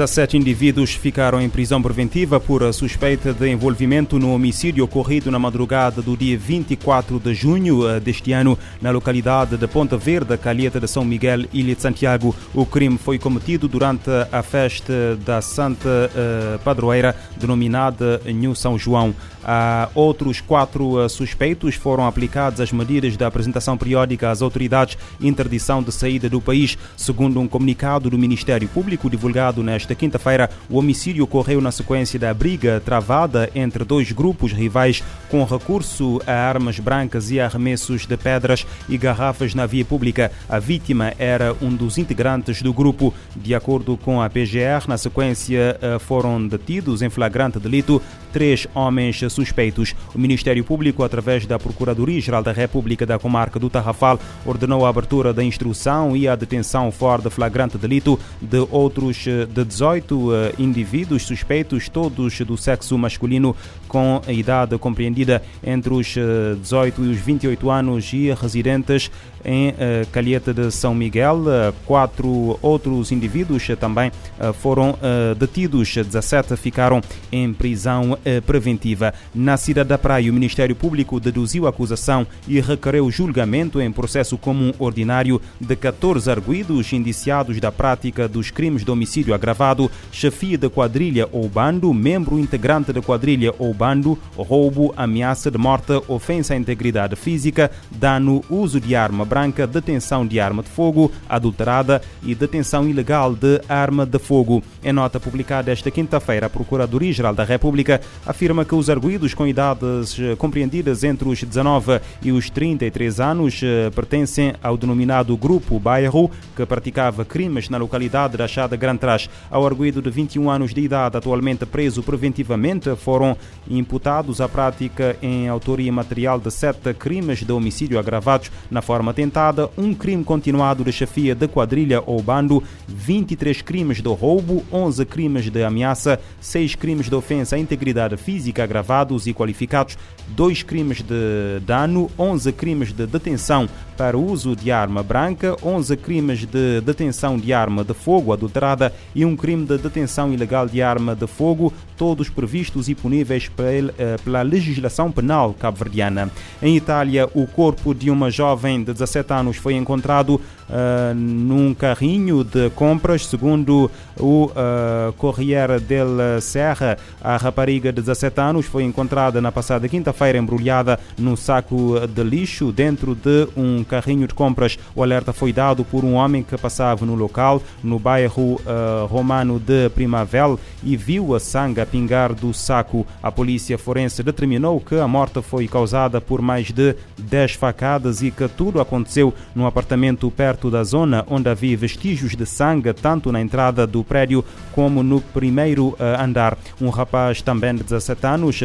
17 indivíduos ficaram em prisão preventiva por suspeita de envolvimento no homicídio ocorrido na madrugada do dia 24 de junho eh, deste ano na localidade de Ponta Verde, Calheta de São Miguel, Ilha de Santiago. O crime foi cometido durante a festa da Santa eh, Padroeira, denominada New São João. A outros quatro eh, suspeitos foram aplicadas as medidas da apresentação periódica às autoridades interdição de saída do país. Segundo um comunicado do Ministério Público divulgado nesta quinta-feira, o homicídio ocorreu na sequência da briga travada entre dois grupos rivais com recurso a armas brancas e arremessos de pedras e garrafas na via pública. A vítima era um dos integrantes do grupo. De acordo com a PGR, na sequência eh, foram detidos em flagrante delito três homens suspeitos. O Ministério Público, através da Procuradoria-Geral da República da Comarca do Tarrafal, ordenou a abertura da instrução e a detenção fora de flagrante delito de outros eh, de 18 eh, indivíduos suspeitos, todos do sexo masculino, com a idade compreendida entre os 18 eh, e os 28 anos e residentes em Calheta de São Miguel. Quatro outros indivíduos também foram detidos, 17 ficaram em prisão preventiva. Na cidade da Praia, o Ministério Público deduziu a acusação e requereu julgamento em processo comum ordinário de 14 arguídos indiciados da prática dos crimes de homicídio agravado, chefia de quadrilha ou bando, membro integrante da quadrilha ou bando, roubo, ameaça de morte, ofensa à integridade física, dano, uso de arma branca, detenção de arma de fogo adulterada e detenção ilegal de arma de fogo. Em nota publicada esta quinta-feira, a Procuradoria-Geral da República afirma que os arguídos com idades eh, compreendidas entre os 19 e os 33 anos eh, pertencem ao denominado Grupo Bairro, que praticava crimes na localidade da Chada Gran Trás. Ao arguído de 21 anos de idade, atualmente preso preventivamente, foram imputados a prática em autoria material de sete crimes de homicídio agravados na forma tentada, um crime continuado de chefia de quadrilha ou bando, 23 crimes de roubo, 11 crimes de ameaça, 6 crimes de ofensa à integridade física agravados e qualificados, 2 crimes de dano, 11 crimes de detenção para uso de arma branca, 11 crimes de detenção de arma de fogo adulterada e um crime de detenção ilegal de arma de fogo, todos previstos e puníveis eh, pela legislação penal cabo-verdiana. Em Itália, o corpo de uma jovem de 17 anos foi encontrado uh, num carrinho de compras, segundo o uh, Corriere del Serra. A rapariga de 17 anos foi encontrada na passada quinta-feira embrulhada num saco de lixo dentro de um carrinho de compras. O alerta foi dado por um homem que passava no local, no bairro uh, romano de Primavel, e viu a sangue a pingar do saco. A polícia forense determinou que a morte foi causada por mais de 10 facadas e que tudo aconteceu num apartamento perto da zona onde havia vestígios de sangue tanto na entrada do prédio como no primeiro uh, andar. Um rapaz também de 17 anos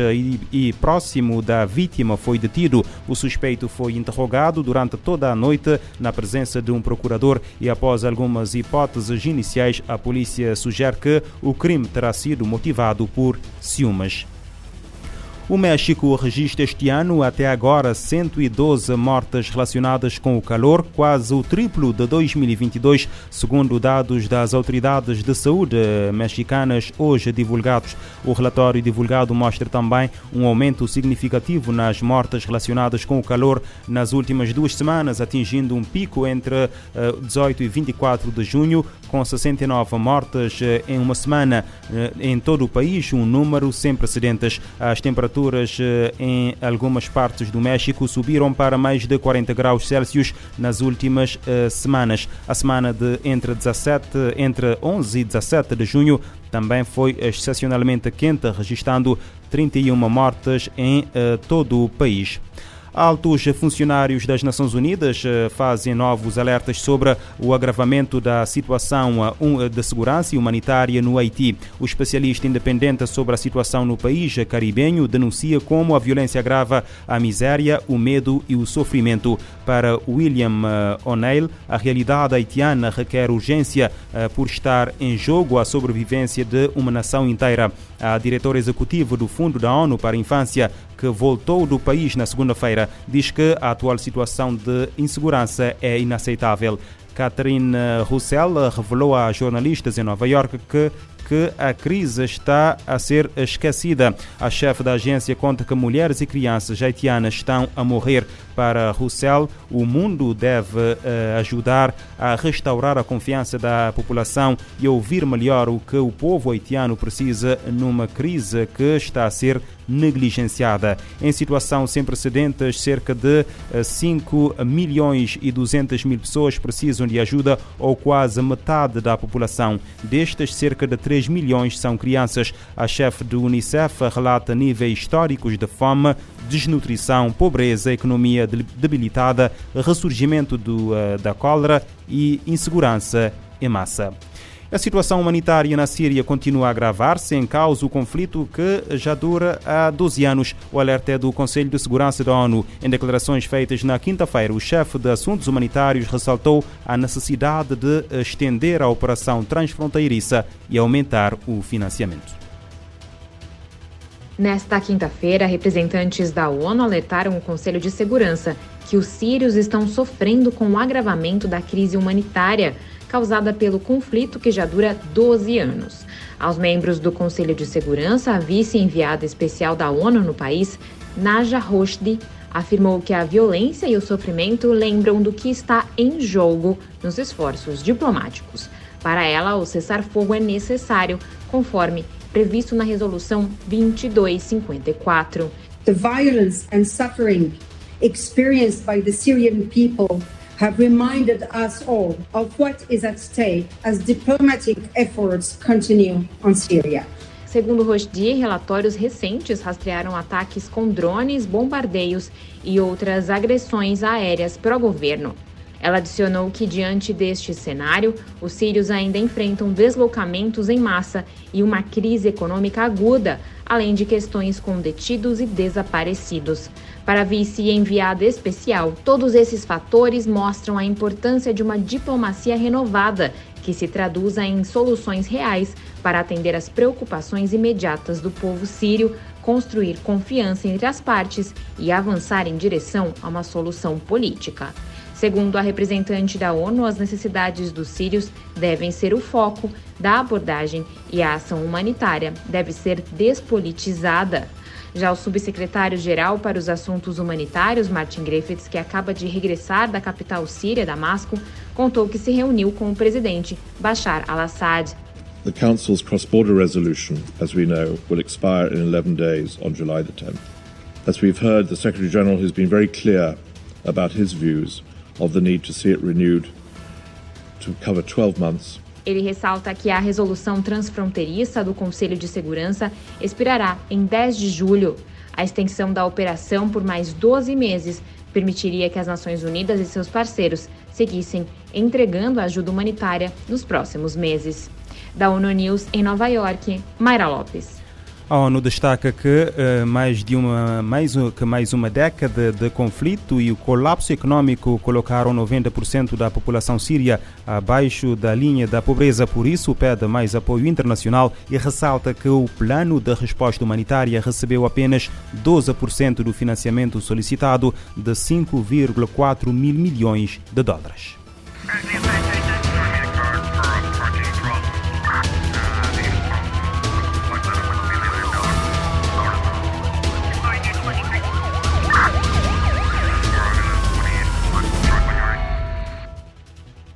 e, próximo da vítima foi detido. O suspeito foi interrogado durante toda a noite na presença de um procurador e após algumas hipóteses iniciais, a polícia sugere que o crime terá sido motivado por ciúmes. O México registra este ano até agora 112 mortes relacionadas com o calor, quase o triplo de 2022, segundo dados das autoridades de saúde mexicanas hoje divulgados. O relatório divulgado mostra também um aumento significativo nas mortes relacionadas com o calor nas últimas duas semanas, atingindo um pico entre 18 eh, e 24 de junho, com 69 mortes eh, em uma semana eh, em todo o país, um número sem precedentes. As temperaturas eh, em algumas partes do México subiram para mais de 40 graus Celsius nas últimas semanas. A semana de entre 17, entre 11 e 17 de junho também foi excepcionalmente quente, registrando 31 mortes em todo o país. Altos funcionários das Nações Unidas eh, fazem novos alertas sobre o agravamento da situação eh, de segurança humanitária no Haiti. O especialista independente sobre a situação no país caribenho denuncia como a violência agrava a miséria, o medo e o sofrimento. Para William eh, O'Neill, a realidade haitiana requer urgência por estar em jogo a sobrevivência de uma nação inteira. A diretora executiva do Fundo da ONU para a Infância, que voltou do país na segunda-feira, diz que a atual situação de insegurança é inaceitável. Catherine Russell revelou a jornalistas em Nova York que que a crise está a ser esquecida. A chefe da agência conta que mulheres e crianças haitianas estão a morrer. Para Roussel, o mundo deve uh, ajudar a restaurar a confiança da população e ouvir melhor o que o povo haitiano precisa numa crise que está a ser negligenciada. Em situação sem precedentes, cerca de 5 milhões e 200 mil pessoas precisam de ajuda, ou quase metade da população. Destas, cerca de 3 milhões são crianças. A chefe do Unicef relata níveis históricos de fome, desnutrição, pobreza, economia debilitada, ressurgimento do, da cólera e insegurança em massa. A situação humanitária na Síria continua a agravar-se em causa o conflito que já dura há 12 anos. O alerta é do Conselho de Segurança da ONU. Em declarações feitas na quinta-feira, o chefe de assuntos humanitários ressaltou a necessidade de estender a operação transfronteiriça e aumentar o financiamento. Nesta quinta-feira, representantes da ONU alertaram o Conselho de Segurança que os sírios estão sofrendo com o agravamento da crise humanitária causada pelo conflito que já dura 12 anos. Aos membros do Conselho de Segurança, a vice-enviada especial da ONU no país, Naja Roshdi, afirmou que a violência e o sofrimento lembram do que está em jogo nos esforços diplomáticos. Para ela, o cessar-fogo é necessário, conforme previsto na Resolução 2254. The violence and suffering experienced by the Syrian people have reminded us all of what is at stake as diplomatic efforts continue on Syria. Segundo relatórios recentes rastrearam ataques com drones, bombardeios e outras agressões aéreas pró-governo. Ela adicionou que, diante deste cenário, os sírios ainda enfrentam deslocamentos em massa e uma crise econômica aguda, além de questões com detidos e desaparecidos. Para a vice-enviada especial, todos esses fatores mostram a importância de uma diplomacia renovada que se traduza em soluções reais para atender às preocupações imediatas do povo sírio, construir confiança entre as partes e avançar em direção a uma solução política. Segundo a representante da ONU, as necessidades dos sírios devem ser o foco da abordagem e a ação humanitária deve ser despolitizada. Já o subsecretário-geral para os assuntos humanitários, Martin Griffiths, que acaba de regressar da capital síria, Damasco, contou que se reuniu com o presidente Bashar al-Assad. The Council's cross-border resolution, as we know, will expire in 11 days on July the 10th. As we've heard, the Secretary-General has been very clear about his views of the need to see it renewed to cover 12 months ele ressalta que a resolução transfronteiriça do Conselho de Segurança expirará em 10 de julho. A extensão da operação por mais 12 meses permitiria que as Nações Unidas e seus parceiros seguissem entregando ajuda humanitária nos próximos meses. Da ONU News em Nova York, Mayra Lopes. A ONU destaca que uh, mais de uma mais que mais uma década de conflito e o colapso econômico colocaram 90% da população síria abaixo da linha da pobreza. Por isso, pede mais apoio internacional e ressalta que o plano de resposta humanitária recebeu apenas 12% do financiamento solicitado de 5,4 mil milhões de dólares.